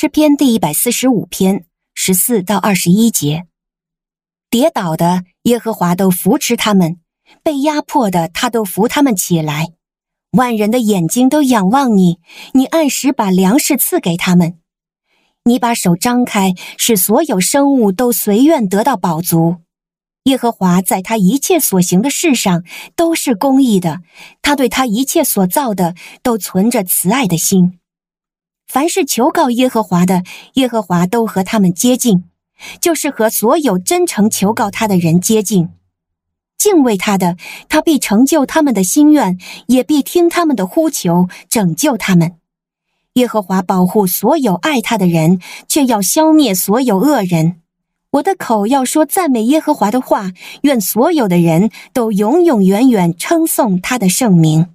诗篇第一百四十五篇十四到二十一节。跌倒的耶和华都扶持他们，被压迫的他都扶他们起来。万人的眼睛都仰望你，你按时把粮食赐给他们。你把手张开，使所有生物都随愿得到饱足。耶和华在他一切所行的事上都是公义的，他对他一切所造的都存着慈爱的心。凡是求告耶和华的，耶和华都和他们接近，就是和所有真诚求告他的人接近。敬畏他的，他必成就他们的心愿，也必听他们的呼求，拯救他们。耶和华保护所有爱他的人，却要消灭所有恶人。我的口要说赞美耶和华的话，愿所有的人都永永远远称颂他的圣名。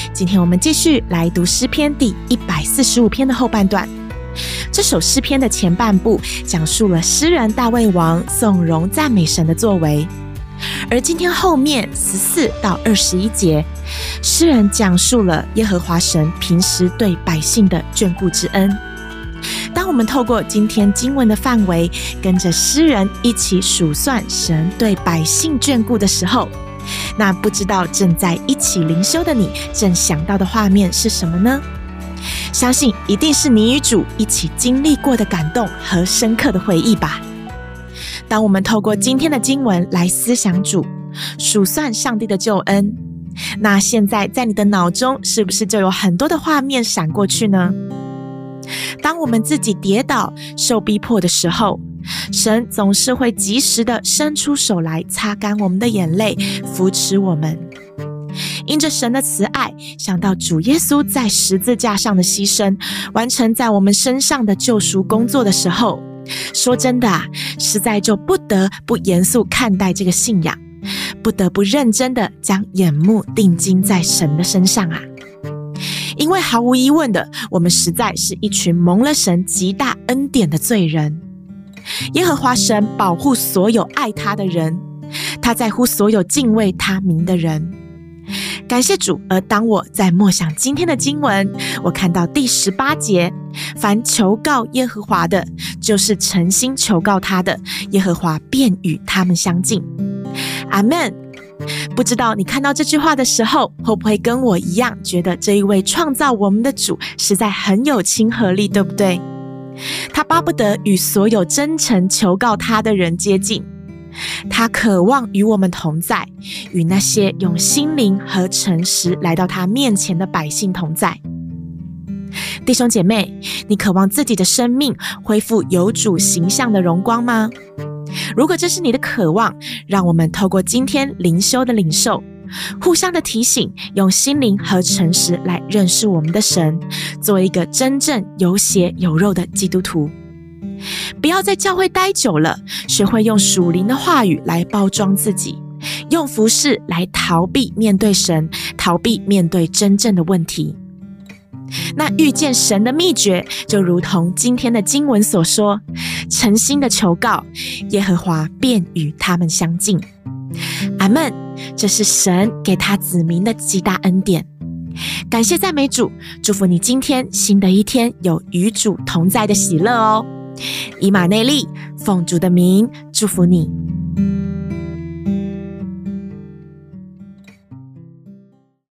今天我们继续来读诗篇第一百四十五篇的后半段。这首诗篇的前半部讲述了诗人大卫王颂荣赞美神的作为，而今天后面十四到二十一节，诗人讲述了耶和华神平时对百姓的眷顾之恩。当我们透过今天经文的范围，跟着诗人一起数算神对百姓眷顾的时候，那不知道正在一起灵修的你，正想到的画面是什么呢？相信一定是你与主一起经历过的感动和深刻的回忆吧。当我们透过今天的经文来思想主，数算上帝的救恩，那现在在你的脑中是不是就有很多的画面闪过去呢？当我们自己跌倒、受逼迫的时候，神总是会及时的伸出手来擦干我们的眼泪，扶持我们。因着神的慈爱，想到主耶稣在十字架上的牺牲，完成在我们身上的救赎工作的时候，说真的啊，实在就不得不严肃看待这个信仰，不得不认真的将眼目定睛在神的身上啊。因为毫无疑问的，我们实在是一群蒙了神极大恩典的罪人。耶和华神保护所有爱他的人，他在乎所有敬畏他名的人。感谢主。而当我在默想今天的经文，我看到第十八节：凡求告耶和华的，就是诚心求告他的，耶和华便与他们相近。阿门。不知道你看到这句话的时候，会不会跟我一样，觉得这一位创造我们的主实在很有亲和力，对不对？他巴不得与所有真诚求告他的人接近，他渴望与我们同在，与那些用心灵和诚实来到他面前的百姓同在。弟兄姐妹，你渴望自己的生命恢复有主形象的荣光吗？如果这是你的渴望，让我们透过今天灵修的领受，互相的提醒，用心灵和诚实来认识我们的神，做一个真正有血有肉的基督徒。不要在教会待久了，学会用属灵的话语来包装自己，用服饰来逃避面对神，逃避面对真正的问题。那遇见神的秘诀，就如同今天的经文所说，诚心的求告，耶和华便与他们相近。阿门。这是神给他子民的极大恩典。感谢赞美主，祝福你今天新的一天有与主同在的喜乐哦。以马内利，奉主的名祝福你。